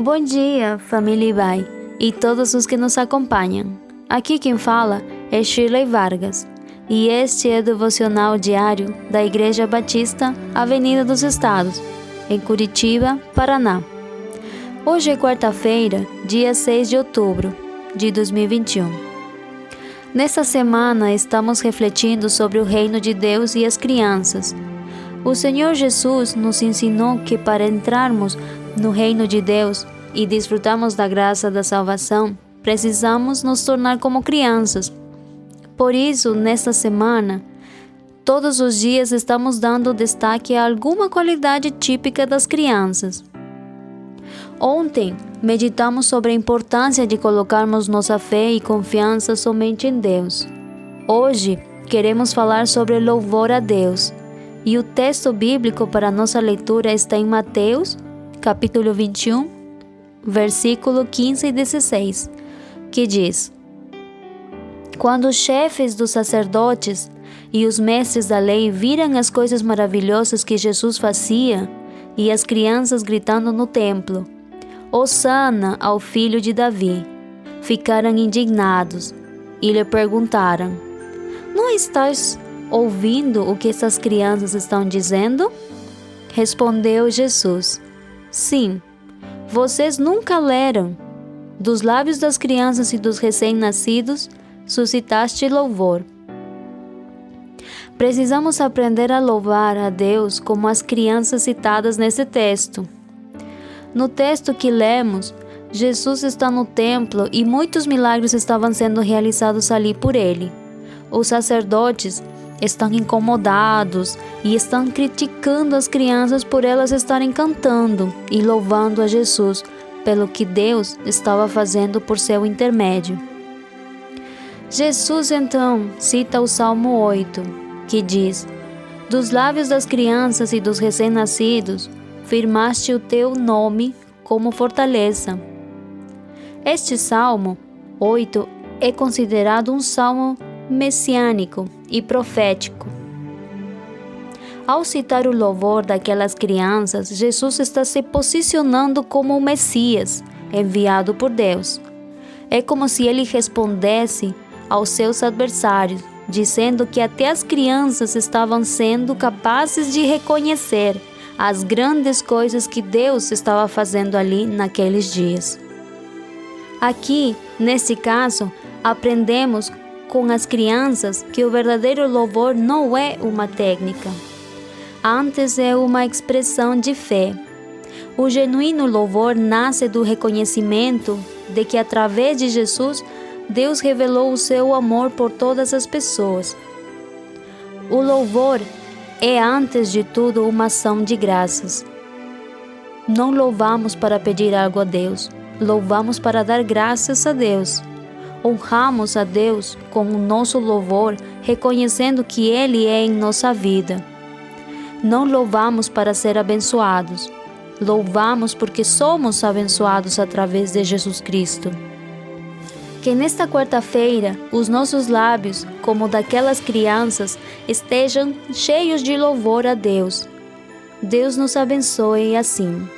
Bom dia, família Ibai e todos os que nos acompanham. Aqui quem fala é Shirley Vargas e este é o devocional diário da Igreja Batista Avenida dos Estados, em Curitiba, Paraná. Hoje é quarta-feira, dia 6 de outubro de 2021. Nesta semana estamos refletindo sobre o reino de Deus e as crianças. O Senhor Jesus nos ensinou que para entrarmos no reino de Deus e desfrutarmos da graça da salvação, precisamos nos tornar como crianças. Por isso, nesta semana, todos os dias estamos dando destaque a alguma qualidade típica das crianças. Ontem, meditamos sobre a importância de colocarmos nossa fé e confiança somente em Deus. Hoje, queremos falar sobre louvor a Deus. E o texto bíblico para nossa leitura está em Mateus, capítulo 21, versículo 15 e 16, que diz: Quando os chefes dos sacerdotes e os mestres da lei viram as coisas maravilhosas que Jesus fazia e as crianças gritando no templo, Osana ao filho de Davi, ficaram indignados e lhe perguntaram: Não estás ouvindo o que essas crianças estão dizendo? Respondeu Jesus: Sim, vocês nunca leram. Dos lábios das crianças e dos recém-nascidos, suscitaste louvor. Precisamos aprender a louvar a Deus como as crianças citadas nesse texto. No texto que lemos, Jesus está no templo e muitos milagres estavam sendo realizados ali por ele. Os sacerdotes estão incomodados e estão criticando as crianças por elas estarem cantando e louvando a Jesus pelo que Deus estava fazendo por seu intermédio. Jesus então cita o Salmo 8, que diz: Dos lábios das crianças e dos recém-nascidos, firmaste o teu nome como fortaleza. Este Salmo 8 é considerado um salmo messiânico e profético. Ao citar o louvor daquelas crianças, Jesus está se posicionando como o Messias, enviado por Deus. É como se ele respondesse aos seus adversários, dizendo que até as crianças estavam sendo capazes de reconhecer as grandes coisas que Deus estava fazendo ali naqueles dias. Aqui, nesse caso, aprendemos com as crianças que o verdadeiro louvor não é uma técnica, antes é uma expressão de fé. O genuíno louvor nasce do reconhecimento de que através de Jesus Deus revelou o seu amor por todas as pessoas. O louvor é, antes de tudo, uma ação de graças. Não louvamos para pedir algo a Deus, louvamos para dar graças a Deus honramos a Deus com o nosso louvor, reconhecendo que Ele é em nossa vida. Não louvamos para ser abençoados, louvamos porque somos abençoados através de Jesus Cristo. Que nesta quarta-feira os nossos lábios, como daquelas crianças, estejam cheios de louvor a Deus. Deus nos abençoe assim.